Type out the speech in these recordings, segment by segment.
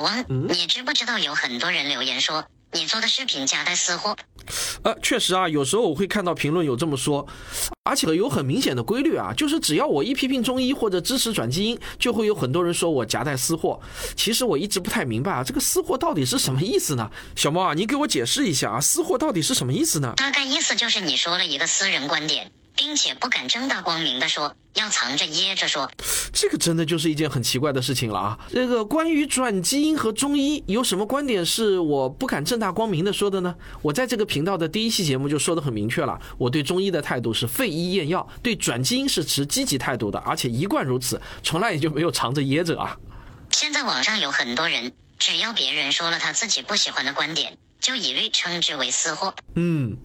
老王，你知不知道有很多人留言说你做的视频夹带私货？呃，确实啊，有时候我会看到评论有这么说，而且有很明显的规律啊，就是只要我一批评中医或者支持转基因，就会有很多人说我夹带私货。其实我一直不太明白啊，这个私货到底是什么意思呢？小猫啊，你给我解释一下啊，私货到底是什么意思呢？大概意思就是你说了一个私人观点。并且不敢正大光明的说，要藏着掖着说，这个真的就是一件很奇怪的事情了啊！这个关于转基因和中医有什么观点是我不敢正大光明的说的呢？我在这个频道的第一期节目就说的很明确了，我对中医的态度是废医验药，对转基因是持积极态度的，而且一贯如此，从来也就没有藏着掖着啊。现在网上有很多人，只要别人说了他自己不喜欢的观点。就一律称之为私货。嗯，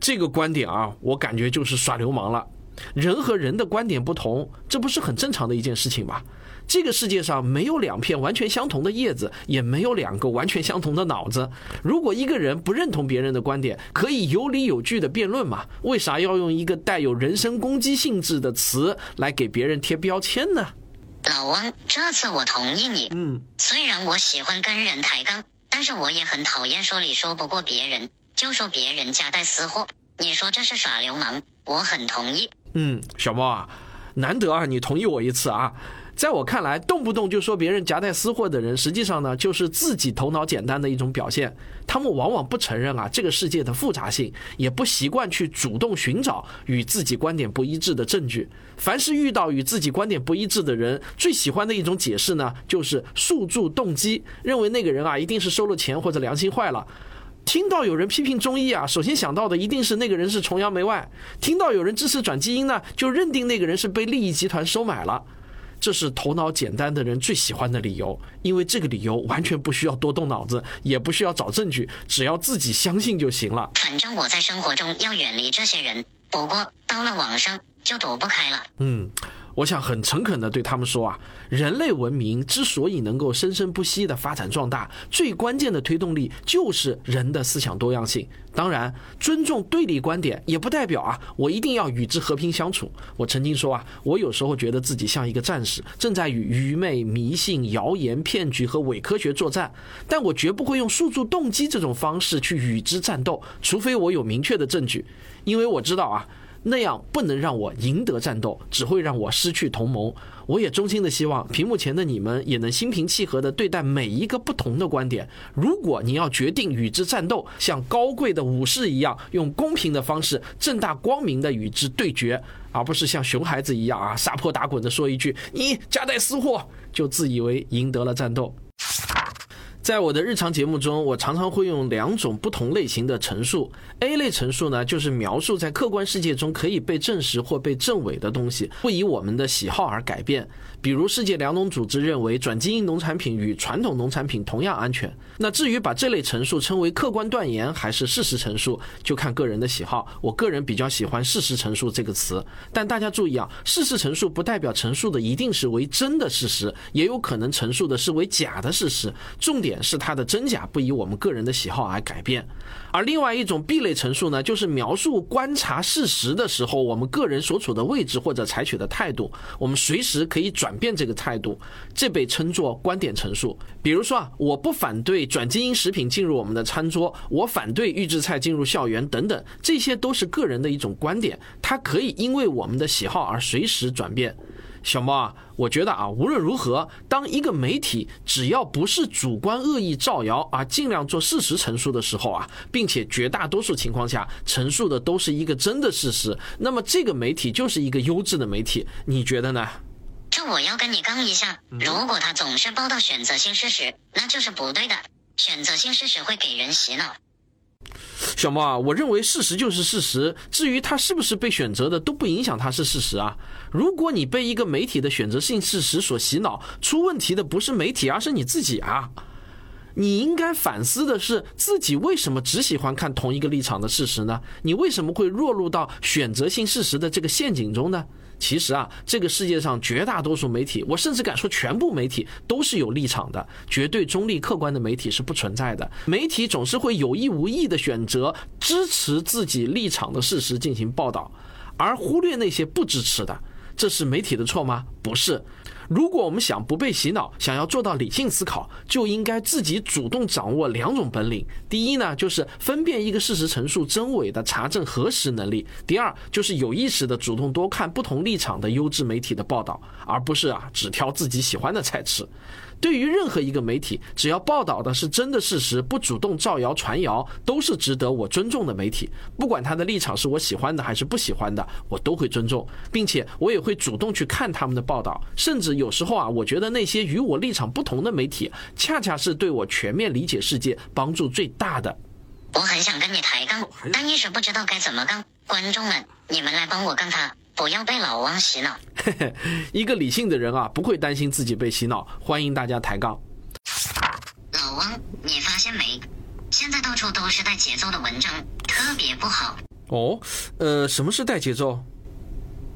这个观点啊，我感觉就是耍流氓了。人和人的观点不同，这不是很正常的一件事情吗？这个世界上没有两片完全相同的叶子，也没有两个完全相同的脑子。如果一个人不认同别人的观点，可以有理有据的辩论嘛？为啥要用一个带有人身攻击性质的词来给别人贴标签呢？老汪，这次我同意你。嗯，虽然我喜欢跟人抬杠。但是我也很讨厌说理说不过别人，就说别人夹带私货。你说这是耍流氓，我很同意。嗯，小猫啊，难得啊，你同意我一次啊。在我看来，动不动就说别人夹带私货的人，实际上呢，就是自己头脑简单的一种表现。他们往往不承认啊这个世界的复杂性，也不习惯去主动寻找与自己观点不一致的证据。凡是遇到与自己观点不一致的人，最喜欢的一种解释呢，就是诉诸动机，认为那个人啊一定是收了钱或者良心坏了。听到有人批评中医啊，首先想到的一定是那个人是崇洋媚外；听到有人支持转基因呢，就认定那个人是被利益集团收买了。这是头脑简单的人最喜欢的理由，因为这个理由完全不需要多动脑子，也不需要找证据，只要自己相信就行了。反正我在生活中要远离这些人，不过到了网上就躲不开了。嗯。我想很诚恳地对他们说啊，人类文明之所以能够生生不息地发展壮大，最关键的推动力就是人的思想多样性。当然，尊重对立观点也不代表啊，我一定要与之和平相处。我曾经说啊，我有时候觉得自己像一个战士，正在与愚昧、迷信、谣言、骗局和伪科学作战，但我绝不会用诉诸动机这种方式去与之战斗，除非我有明确的证据，因为我知道啊。那样不能让我赢得战斗，只会让我失去同盟。我也衷心的希望屏幕前的你们也能心平气和的对待每一个不同的观点。如果你要决定与之战斗，像高贵的武士一样，用公平的方式，正大光明的与之对决，而不是像熊孩子一样啊，撒泼打滚的说一句“你夹带私货”，就自以为赢得了战斗。在我的日常节目中，我常常会用两种不同类型的陈述。A 类陈述呢，就是描述在客观世界中可以被证实或被证伪的东西，不以我们的喜好而改变。比如，世界粮农组织认为转基因农产品与传统农产品同样安全。那至于把这类陈述称为客观断言还是事实陈述，就看个人的喜好。我个人比较喜欢“事实陈述”这个词。但大家注意啊，事实陈述不代表陈述的一定是为真的事实，也有可能陈述的是为假的事实。重点是它的真假不以我们个人的喜好而改变。而另外一种 B 类陈述呢，就是描述观察事实的时候，我们个人所处的位置或者采取的态度，我们随时可以转转变这个态度，这被称作观点陈述。比如说啊，我不反对转基因食品进入我们的餐桌，我反对预制菜进入校园等等，这些都是个人的一种观点，它可以因为我们的喜好而随时转变。小猫啊，我觉得啊，无论如何，当一个媒体只要不是主观恶意造谣啊，尽量做事实陈述的时候啊，并且绝大多数情况下陈述的都是一个真的事实，那么这个媒体就是一个优质的媒体，你觉得呢？这我要跟你刚一下，如果他总是报道选择性事实，那就是不对的。选择性事实会给人洗脑。小猫啊，我认为事实就是事实，至于他是不是被选择的，都不影响他是事实啊。如果你被一个媒体的选择性事实所洗脑，出问题的不是媒体，而是你自己啊。你应该反思的是，自己为什么只喜欢看同一个立场的事实呢？你为什么会落入到选择性事实的这个陷阱中呢？其实啊，这个世界上绝大多数媒体，我甚至敢说全部媒体都是有立场的，绝对中立客观的媒体是不存在的。媒体总是会有意无意的选择支持自己立场的事实进行报道，而忽略那些不支持的。这是媒体的错吗？不是。如果我们想不被洗脑，想要做到理性思考，就应该自己主动掌握两种本领。第一呢，就是分辨一个事实陈述真伪的查证核实能力；第二，就是有意识的主动多看不同立场的优质媒体的报道，而不是啊只挑自己喜欢的菜吃。对于任何一个媒体，只要报道的是真的事实，不主动造谣传谣，都是值得我尊重的媒体。不管他的立场是我喜欢的还是不喜欢的，我都会尊重，并且我也会主动去看他们的报道。甚至有时候啊，我觉得那些与我立场不同的媒体，恰恰是对我全面理解世界帮助最大的。我很想跟你抬杠，但一时不知道该怎么杠。观众们，你们来帮我杠他。不要被老王洗脑。一个理性的人啊，不会担心自己被洗脑。欢迎大家抬杠。老王，你发现没？现在到处都是带节奏的文章，特别不好。哦，呃，什么是带节奏？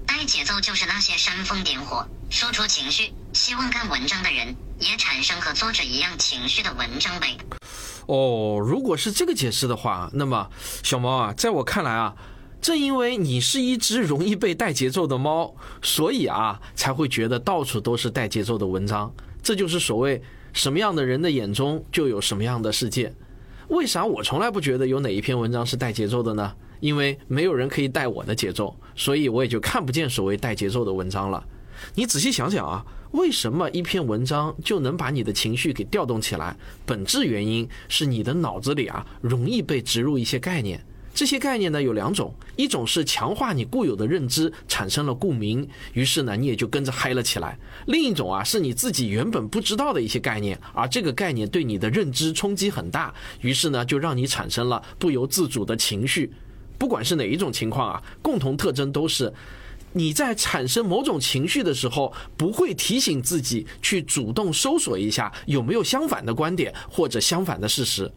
带节奏就是那些煽风点火、输出情绪、希望看文章的人也产生和作者一样情绪的文章呗。哦，如果是这个解释的话，那么小猫啊，在我看来啊。正因为你是一只容易被带节奏的猫，所以啊，才会觉得到处都是带节奏的文章。这就是所谓什么样的人的眼中就有什么样的世界。为啥我从来不觉得有哪一篇文章是带节奏的呢？因为没有人可以带我的节奏，所以我也就看不见所谓带节奏的文章了。你仔细想想啊，为什么一篇文章就能把你的情绪给调动起来？本质原因是你的脑子里啊，容易被植入一些概念。这些概念呢有两种，一种是强化你固有的认知，产生了共鸣，于是呢你也就跟着嗨了起来；另一种啊是你自己原本不知道的一些概念，而这个概念对你的认知冲击很大，于是呢就让你产生了不由自主的情绪。不管是哪一种情况啊，共同特征都是你在产生某种情绪的时候，不会提醒自己去主动搜索一下有没有相反的观点或者相反的事实。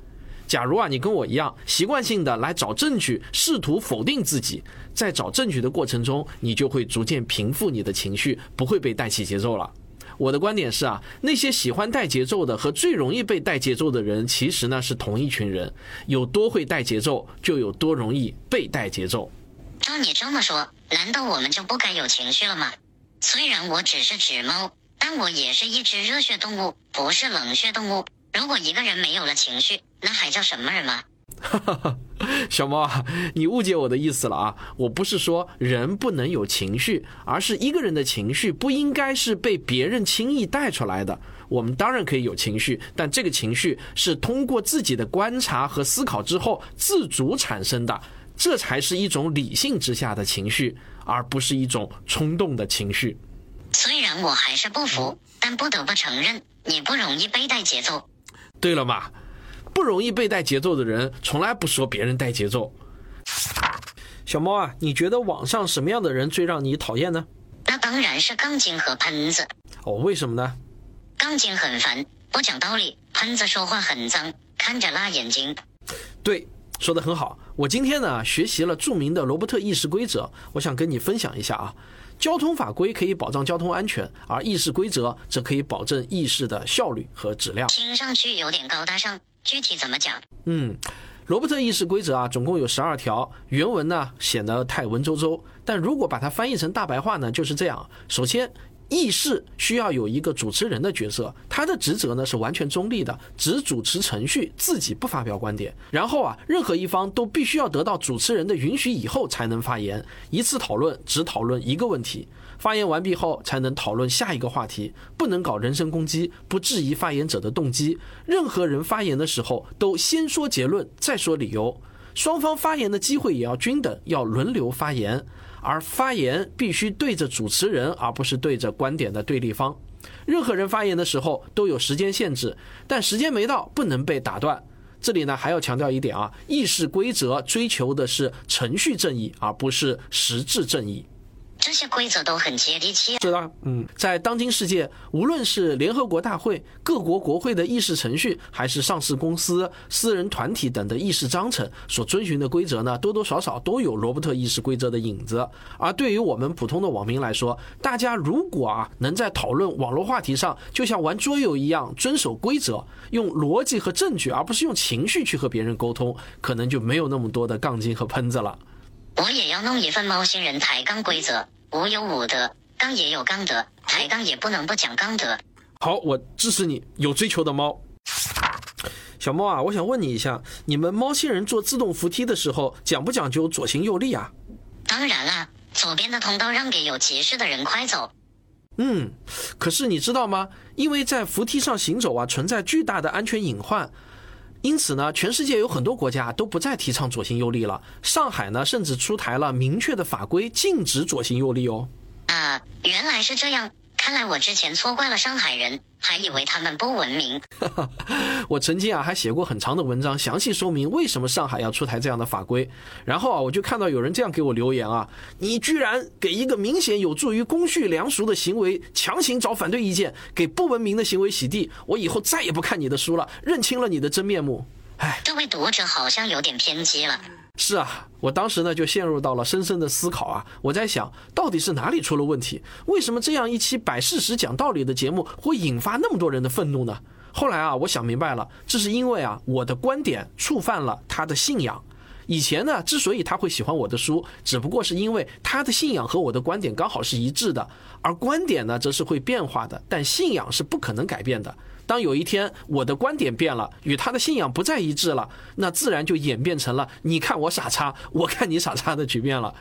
假如啊，你跟我一样，习惯性的来找证据，试图否定自己，在找证据的过程中，你就会逐渐平复你的情绪，不会被带起节奏了。我的观点是啊，那些喜欢带节奏的和最容易被带节奏的人，其实呢是同一群人。有多会带节奏，就有多容易被带节奏。照你这么说，难道我们就不该有情绪了吗？虽然我只是纸猫，但我也是一只热血动物，不是冷血动物。如果一个人没有了情绪，那还叫什么人吗？小猫啊，你误解我的意思了啊！我不是说人不能有情绪，而是一个人的情绪不应该是被别人轻易带出来的。我们当然可以有情绪，但这个情绪是通过自己的观察和思考之后自主产生的，这才是一种理性之下的情绪，而不是一种冲动的情绪。虽然我还是不服，但不得不承认，你不容易被带节奏。对了嘛，不容易被带节奏的人，从来不说别人带节奏。小猫啊，你觉得网上什么样的人最让你讨厌呢？那当然是杠精和喷子。哦，为什么呢？杠精很烦，不讲道理；喷子说话很脏，看着辣眼睛。对，说的很好。我今天呢，学习了著名的罗伯特议事规则，我想跟你分享一下啊。交通法规可以保障交通安全，而议事规则则可以保证议事的效率和质量。听上去有点高大上，具体怎么讲？嗯，罗伯特议事规则啊，总共有十二条，原文呢显得太文绉绉，但如果把它翻译成大白话呢，就是这样。首先。议事需要有一个主持人的角色，他的职责呢是完全中立的，只主持程序，自己不发表观点。然后啊，任何一方都必须要得到主持人的允许以后才能发言。一次讨论只讨论一个问题，发言完毕后才能讨论下一个话题，不能搞人身攻击，不质疑发言者的动机。任何人发言的时候都先说结论再说理由，双方发言的机会也要均等，要轮流发言。而发言必须对着主持人，而不是对着观点的对立方。任何人发言的时候都有时间限制，但时间没到不能被打断。这里呢还要强调一点啊，议事规则追求的是程序正义，而不是实质正义。这些规则都很接地气。是的，嗯，在当今世界，无论是联合国大会、各国国会的议事程序，还是上市公司、私人团体等的议事章程所遵循的规则呢，多多少少都有罗伯特议事规则的影子。而对于我们普通的网民来说，大家如果啊能在讨论网络话题上，就像玩桌游一样遵守规则，用逻辑和证据，而不是用情绪去和别人沟通，可能就没有那么多的杠精和喷子了。我也要弄一份猫星人抬杠规则，无有武德，刚也有刚德。抬杠也不能不讲刚德。好，我支持你，有追求的猫。小猫啊，我想问你一下，你们猫星人坐自动扶梯的时候讲不讲究左行右立啊？当然了，左边的通道让给有急事的人快走。嗯，可是你知道吗？因为在扶梯上行走啊，存在巨大的安全隐患，因此呢，全世界有很多国家都不再提倡左行右立了。上海呢，甚至出台了明确的法规，禁止左行右立哦。啊，原来是这样。看来我之前错怪了上海人，还以为他们不文明。我曾经啊还写过很长的文章，详细说明为什么上海要出台这样的法规。然后啊我就看到有人这样给我留言啊，你居然给一个明显有助于公序良俗的行为强行找反对意见，给不文明的行为洗地，我以后再也不看你的书了，认清了你的真面目。哎，这位读者好像有点偏激了。是啊，我当时呢就陷入到了深深的思考啊。我在想，到底是哪里出了问题？为什么这样一期摆事实、讲道理的节目会引发那么多人的愤怒呢？后来啊，我想明白了，这是因为啊，我的观点触犯了他的信仰。以前呢，之所以他会喜欢我的书，只不过是因为他的信仰和我的观点刚好是一致的，而观点呢，则是会变化的，但信仰是不可能改变的。当有一天我的观点变了，与他的信仰不再一致了，那自然就演变成了你看我傻叉，我看你傻叉的局面了。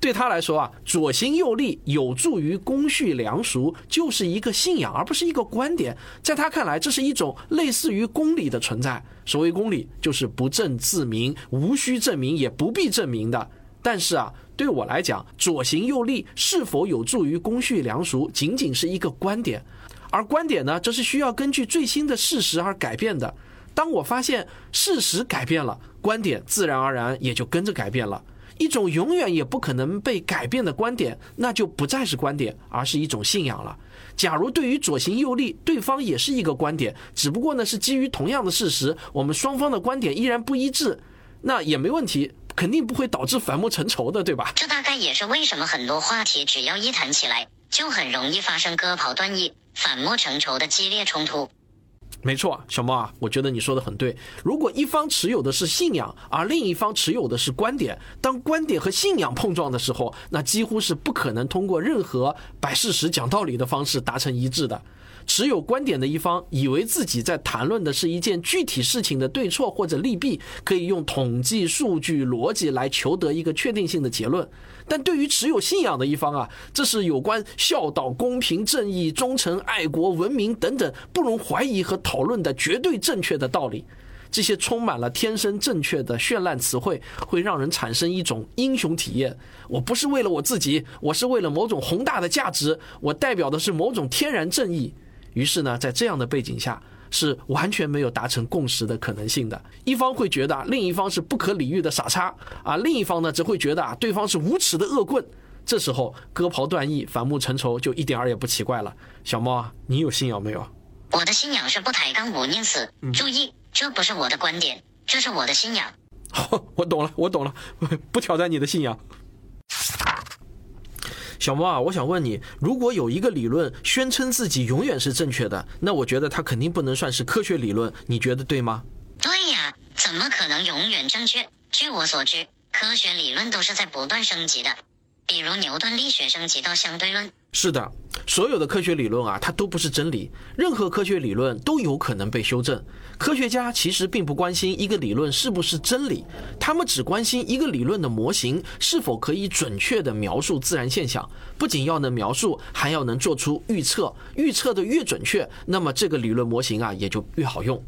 对他来说啊，左行右立有助于公序良俗，就是一个信仰，而不是一个观点。在他看来，这是一种类似于公理的存在。所谓公理，就是不证自明，无需证明，也不必证明的。但是啊，对我来讲，左行右立是否有助于公序良俗，仅仅是一个观点。而观点呢，这是需要根据最新的事实而改变的。当我发现事实改变了，观点自然而然也就跟着改变了。一种永远也不可能被改变的观点，那就不再是观点，而是一种信仰了。假如对于左行右立，对方也是一个观点，只不过呢是基于同样的事实，我们双方的观点依然不一致，那也没问题，肯定不会导致反目成仇的，对吧？这大概也是为什么很多话题只要一谈起来，就很容易发生割袍断义。反目成仇的激烈冲突，没错，小猫啊，我觉得你说的很对。如果一方持有的是信仰，而另一方持有的是观点，当观点和信仰碰撞的时候，那几乎是不可能通过任何摆事实、讲道理的方式达成一致的。持有观点的一方以为自己在谈论的是一件具体事情的对错或者利弊，可以用统计数据逻辑来求得一个确定性的结论。但对于持有信仰的一方啊，这是有关孝道、公平、正义、忠诚、爱国、文明等等不容怀疑和讨论的绝对正确的道理。这些充满了天生正确的绚烂词汇，会让人产生一种英雄体验。我不是为了我自己，我是为了某种宏大的价值，我代表的是某种天然正义。于是呢，在这样的背景下，是完全没有达成共识的可能性的。一方会觉得啊另一方是不可理喻的傻叉啊，另一方呢则会觉得啊对方是无耻的恶棍。这时候割袍断义、反目成仇就一点儿也不奇怪了。小猫啊，你有信仰没有？我的信仰是不抬杠不宁死。注意，这不是我的观点，这是我的信仰。好，我懂了，我懂了，不挑战你的信仰。小猫啊，我想问你，如果有一个理论宣称自己永远是正确的，那我觉得它肯定不能算是科学理论，你觉得对吗？对呀，怎么可能永远正确？据我所知，科学理论都是在不断升级的，比如牛顿力学升级到相对论。是的，所有的科学理论啊，它都不是真理。任何科学理论都有可能被修正。科学家其实并不关心一个理论是不是真理，他们只关心一个理论的模型是否可以准确地描述自然现象。不仅要能描述，还要能做出预测。预测的越准确，那么这个理论模型啊也就越好用。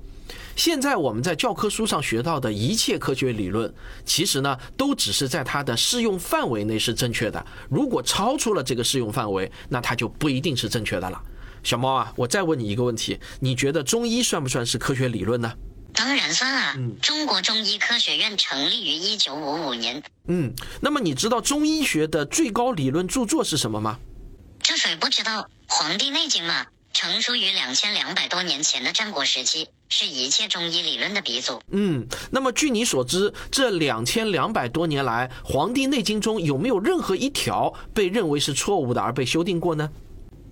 现在我们在教科书上学到的一切科学理论，其实呢，都只是在它的适用范围内是正确的。如果超出了这个适用范围，那它就不一定是正确的了。小猫啊，我再问你一个问题：你觉得中医算不算是科学理论呢？当然算啊！中国中医科学院成立于一九五五年。嗯，那么你知道中医学的最高理论著作是什么吗？这谁不知道？《黄帝内经》嘛。成书于两千两百多年前的战国时期，是一切中医理论的鼻祖。嗯，那么据你所知，这两千两百多年来，《黄帝内经》中有没有任何一条被认为是错误的而被修订过呢？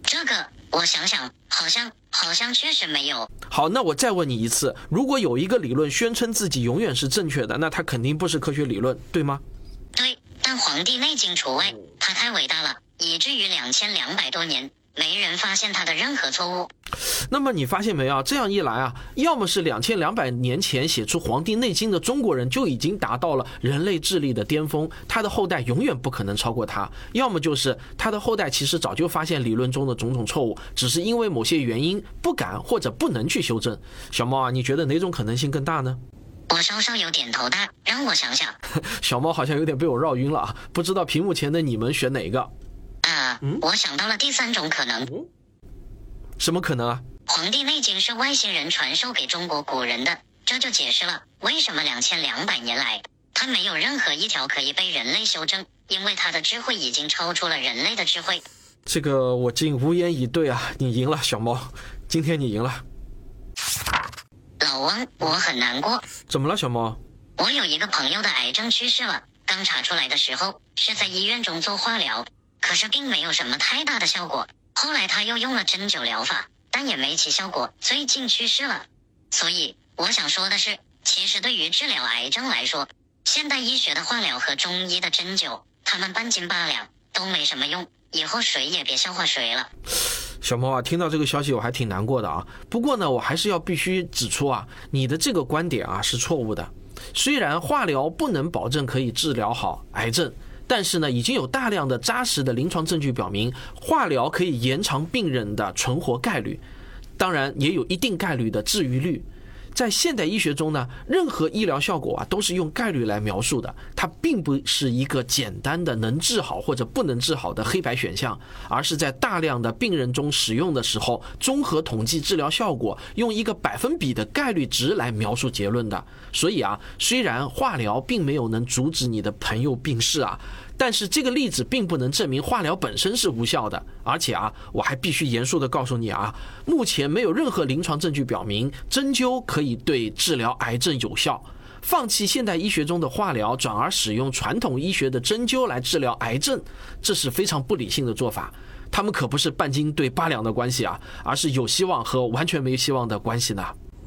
这个我想想，好像好像确实没有。好，那我再问你一次：如果有一个理论宣称自己永远是正确的，那它肯定不是科学理论，对吗？对，但《黄帝内经》除外，它太伟大了，以至于两千两百多年。没人发现它的任何错误。那么你发现没有？这样一来啊，要么是两千两百年前写出《黄帝内经》的中国人就已经达到了人类智力的巅峰，他的后代永远不可能超过他；要么就是他的后代其实早就发现理论中的种种错误，只是因为某些原因不敢或者不能去修正。小猫啊，你觉得哪种可能性更大呢？我稍稍有点头大，让我想想。小猫好像有点被我绕晕了啊，不知道屏幕前的你们选哪个？啊，我想到了第三种可能。什么可能啊？《黄帝内经》是外星人传授给中国古人的，这就解释了为什么两千两百年来它没有任何一条可以被人类修正，因为它的智慧已经超出了人类的智慧。这个我竟无言以对啊！你赢了，小猫，今天你赢了。老汪，我很难过。怎么了，小猫？我有一个朋友的癌症去世了，刚查出来的时候是在医院中做化疗，可是并没有什么太大的效果。后来他又用了针灸疗法，但也没起效果，最近去世了。所以我想说的是，其实对于治疗癌症来说，现代医学的化疗和中医的针灸，他们半斤八两，都没什么用。以后谁也别笑话谁了。小猫啊，听到这个消息我还挺难过的啊。不过呢，我还是要必须指出啊，你的这个观点啊是错误的。虽然化疗不能保证可以治疗好癌症。但是呢，已经有大量的扎实的临床证据表明，化疗可以延长病人的存活概率，当然也有一定概率的治愈率。在现代医学中呢，任何医疗效果啊都是用概率来描述的，它并不是一个简单的能治好或者不能治好的黑白选项，而是在大量的病人中使用的时候，综合统计治疗效果，用一个百分比的概率值来描述结论的。所以啊，虽然化疗并没有能阻止你的朋友病逝啊。但是这个例子并不能证明化疗本身是无效的，而且啊，我还必须严肃的告诉你啊，目前没有任何临床证据表明针灸可以对治疗癌症有效。放弃现代医学中的化疗，转而使用传统医学的针灸来治疗癌症，这是非常不理性的做法。他们可不是半斤对八两的关系啊，而是有希望和完全没希望的关系呢。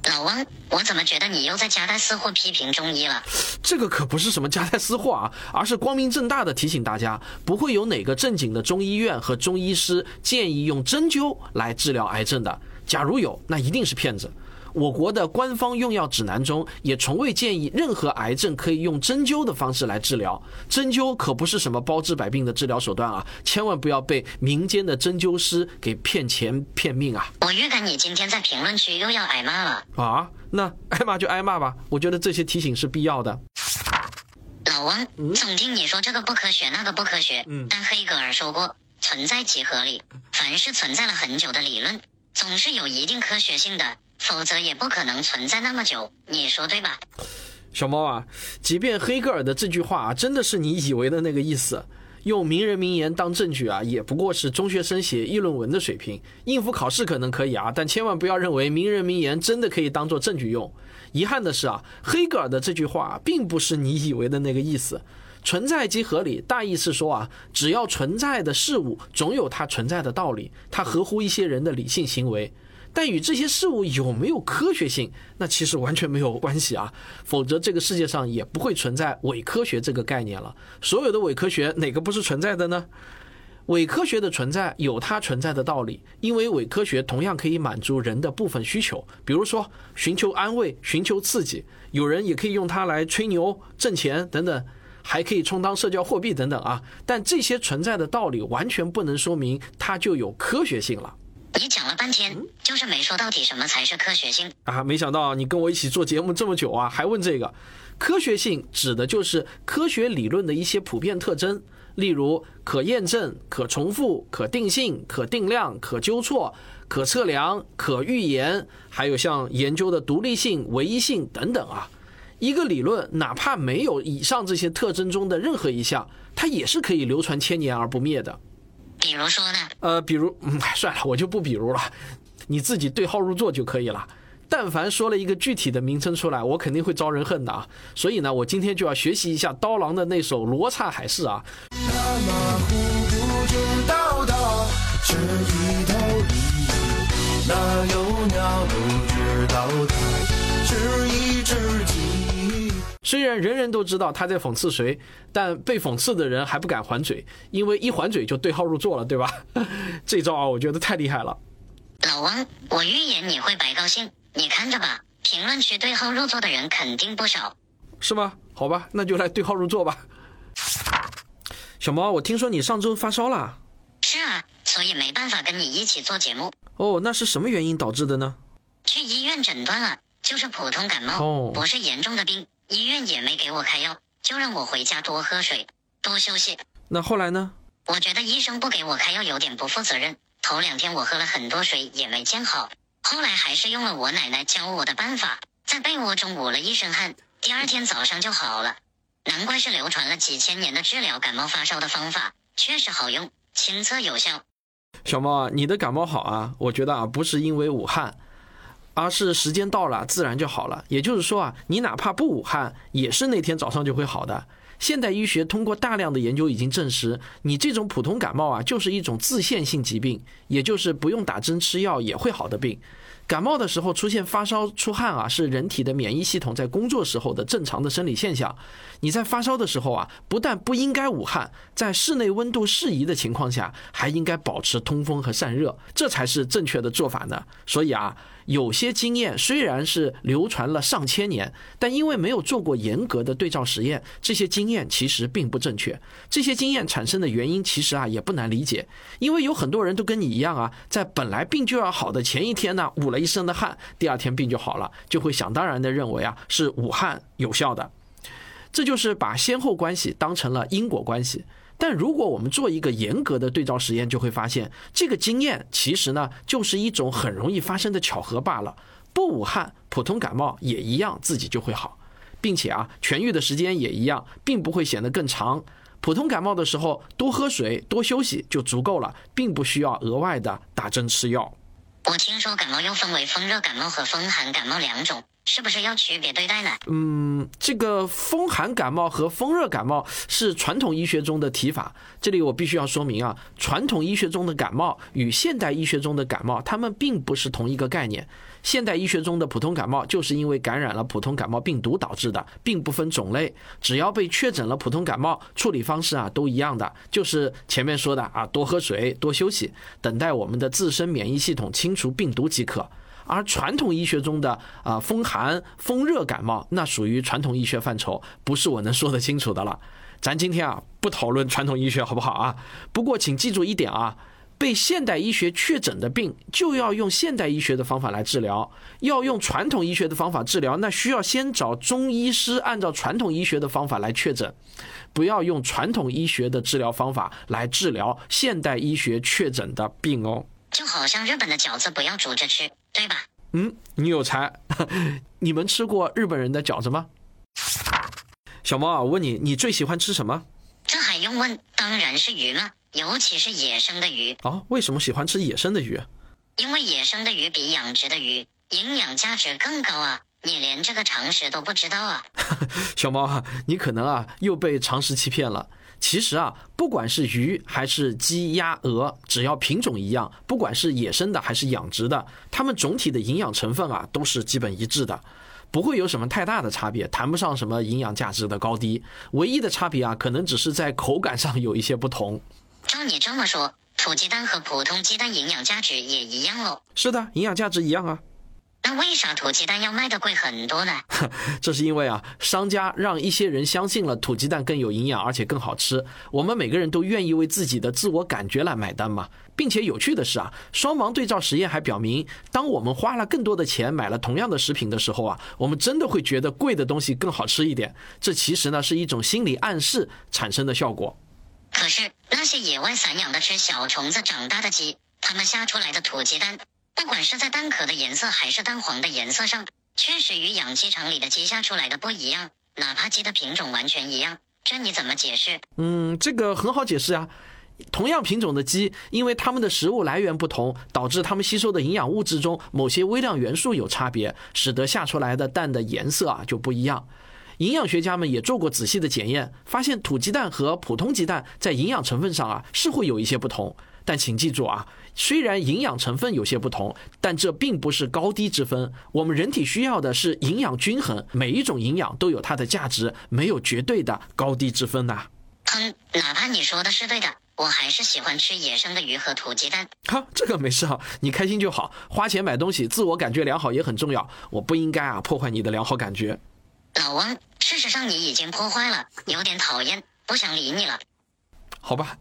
老汪，我怎么觉得你又在夹带私货批评中医了？这个可不是什么夹带私货啊，而是光明正大的提醒大家，不会有哪个正经的中医院和中医师建议用针灸来治疗癌症的。假如有，那一定是骗子。我国的官方用药指南中也从未建议任何癌症可以用针灸的方式来治疗。针灸可不是什么包治百病的治疗手段啊！千万不要被民间的针灸师给骗钱骗命啊！我预感你今天在评论区又要挨骂了啊！那挨骂就挨骂吧，我觉得这些提醒是必要的。老王，总听你说这个不科学那个不科学，但黑格尔说过存在即合理，凡是存在了很久的理论，总是有一定科学性的。否则也不可能存在那么久，你说对吧？小猫啊，即便黑格尔的这句话，真的是你以为的那个意思，用名人名言当证据啊，也不过是中学生写议论文的水平，应付考试可能可以啊，但千万不要认为名人名言真的可以当做证据用。遗憾的是啊，黑格尔的这句话并不是你以为的那个意思，存在即合理，大意是说啊，只要存在的事物总有它存在的道理，它合乎一些人的理性行为。但与这些事物有没有科学性，那其实完全没有关系啊！否则这个世界上也不会存在伪科学这个概念了。所有的伪科学哪个不是存在的呢？伪科学的存在有它存在的道理，因为伪科学同样可以满足人的部分需求，比如说寻求安慰、寻求刺激。有人也可以用它来吹牛、挣钱等等，还可以充当社交货币等等啊！但这些存在的道理完全不能说明它就有科学性了。你讲了半天，就是没说到底什么才是科学性啊！没想到你跟我一起做节目这么久啊，还问这个。科学性指的就是科学理论的一些普遍特征，例如可验证、可重复、可定性、可定量、可纠错、可测量、可预言，还有像研究的独立性、唯一性等等啊。一个理论哪怕没有以上这些特征中的任何一项，它也是可以流传千年而不灭的。比如说呢？呃，比如，嗯，算了，我就不比如了，你自己对号入座就可以了。但凡说了一个具体的名称出来，我肯定会招人恨的啊。所以呢，我今天就要学习一下刀郎的那首《罗刹海市》啊。虽然人人都知道他在讽刺谁，但被讽刺的人还不敢还嘴，因为一还嘴就对号入座了，对吧？这招啊，我觉得太厉害了。老王，我预言你会白高兴，你看着吧，评论区对号入座的人肯定不少。是吗？好吧，那就来对号入座吧。小猫，我听说你上周发烧了。是啊，所以没办法跟你一起做节目。哦，那是什么原因导致的呢？去医院诊断了，就是普通感冒，不是严重的病。医院也没给我开药，就让我回家多喝水，多休息。那后来呢？我觉得医生不给我开药有点不负责任。头两天我喝了很多水也没见好，后来还是用了我奶奶教我的办法，在被窝中捂了一身汗，第二天早上就好了。难怪是流传了几千年的治疗感冒发烧的方法，确实好用，亲测有效。小猫啊，你的感冒好啊，我觉得啊，不是因为武汉，而是时间到了自然就好了。也就是说啊，你哪怕不武汉，也是那天早上就会好的。现代医学通过大量的研究已经证实，你这种普通感冒啊，就是一种自限性疾病，也就是不用打针吃药也会好的病。感冒的时候出现发烧、出汗啊，是人体的免疫系统在工作时候的正常的生理现象。你在发烧的时候啊，不但不应该捂汗，在室内温度适宜的情况下，还应该保持通风和散热，这才是正确的做法呢。所以啊。有些经验虽然是流传了上千年，但因为没有做过严格的对照实验，这些经验其实并不正确。这些经验产生的原因其实啊也不难理解，因为有很多人都跟你一样啊，在本来病就要好的前一天呢，捂了一身的汗，第二天病就好了，就会想当然的认为啊是武汉有效的，这就是把先后关系当成了因果关系。但如果我们做一个严格的对照实验，就会发现这个经验其实呢就是一种很容易发生的巧合罢了。不武汉，普通感冒也一样自己就会好，并且啊痊愈的时间也一样，并不会显得更长。普通感冒的时候多喝水、多休息就足够了，并不需要额外的打针吃药。我听说感冒又分为风热感冒和风寒感冒两种。是不是要区别对待呢？嗯，这个风寒感冒和风热感冒是传统医学中的提法。这里我必须要说明啊，传统医学中的感冒与现代医学中的感冒，它们并不是同一个概念。现代医学中的普通感冒就是因为感染了普通感冒病毒导致的，并不分种类。只要被确诊了普通感冒，处理方式啊都一样的，就是前面说的啊，多喝水，多休息，等待我们的自身免疫系统清除病毒即可。而传统医学中的啊风寒、风热感冒，那属于传统医学范畴，不是我能说得清楚的了。咱今天啊不讨论传统医学好不好啊？不过请记住一点啊，被现代医学确诊的病，就要用现代医学的方法来治疗；要用传统医学的方法治疗，那需要先找中医师按照传统医学的方法来确诊，不要用传统医学的治疗方法来治疗现代医学确诊的病哦。就好像日本的饺子不要煮着吃，对吧？嗯，你有才。你们吃过日本人的饺子吗？小猫啊，我问你，你最喜欢吃什么？这还用问？当然是鱼了，尤其是野生的鱼。哦，为什么喜欢吃野生的鱼？因为野生的鱼比养殖的鱼营养价值更高啊！你连这个常识都不知道啊？小猫啊，你可能啊又被常识欺骗了。其实啊，不管是鱼还是鸡、鸭、鹅，只要品种一样，不管是野生的还是养殖的，它们总体的营养成分啊都是基本一致的，不会有什么太大的差别，谈不上什么营养价值的高低。唯一的差别啊，可能只是在口感上有一些不同。照你这么说，土鸡蛋和普通鸡蛋营养价值也一样喽？是的，营养价值一样啊。那为啥土鸡蛋要卖的贵很多呢？这是因为啊，商家让一些人相信了土鸡蛋更有营养，而且更好吃。我们每个人都愿意为自己的自我感觉来买单嘛。并且有趣的是啊，双盲对照实验还表明，当我们花了更多的钱买了同样的食品的时候啊，我们真的会觉得贵的东西更好吃一点。这其实呢是一种心理暗示产生的效果。可是那些野外散养的吃小虫子长大的鸡，它们下出来的土鸡蛋。不管是在蛋壳的颜色还是蛋黄的颜色上，确实与养鸡场里的鸡下出来的不一样。哪怕鸡的品种完全一样，这你怎么解释？嗯，这个很好解释啊。同样品种的鸡，因为它们的食物来源不同，导致它们吸收的营养物质中某些微量元素有差别，使得下出来的蛋的颜色啊就不一样。营养学家们也做过仔细的检验，发现土鸡蛋和普通鸡蛋在营养成分上啊是会有一些不同。但请记住啊，虽然营养成分有些不同，但这并不是高低之分。我们人体需要的是营养均衡，每一种营养都有它的价值，没有绝对的高低之分呐。哼，哪怕你说的是对的，我还是喜欢吃野生的鱼和土鸡蛋。好，这个没事啊，你开心就好。花钱买东西，自我感觉良好也很重要。我不应该啊破坏你的良好感觉。老汪，事实上你已经破坏了，有点讨厌，不想理你了。好吧。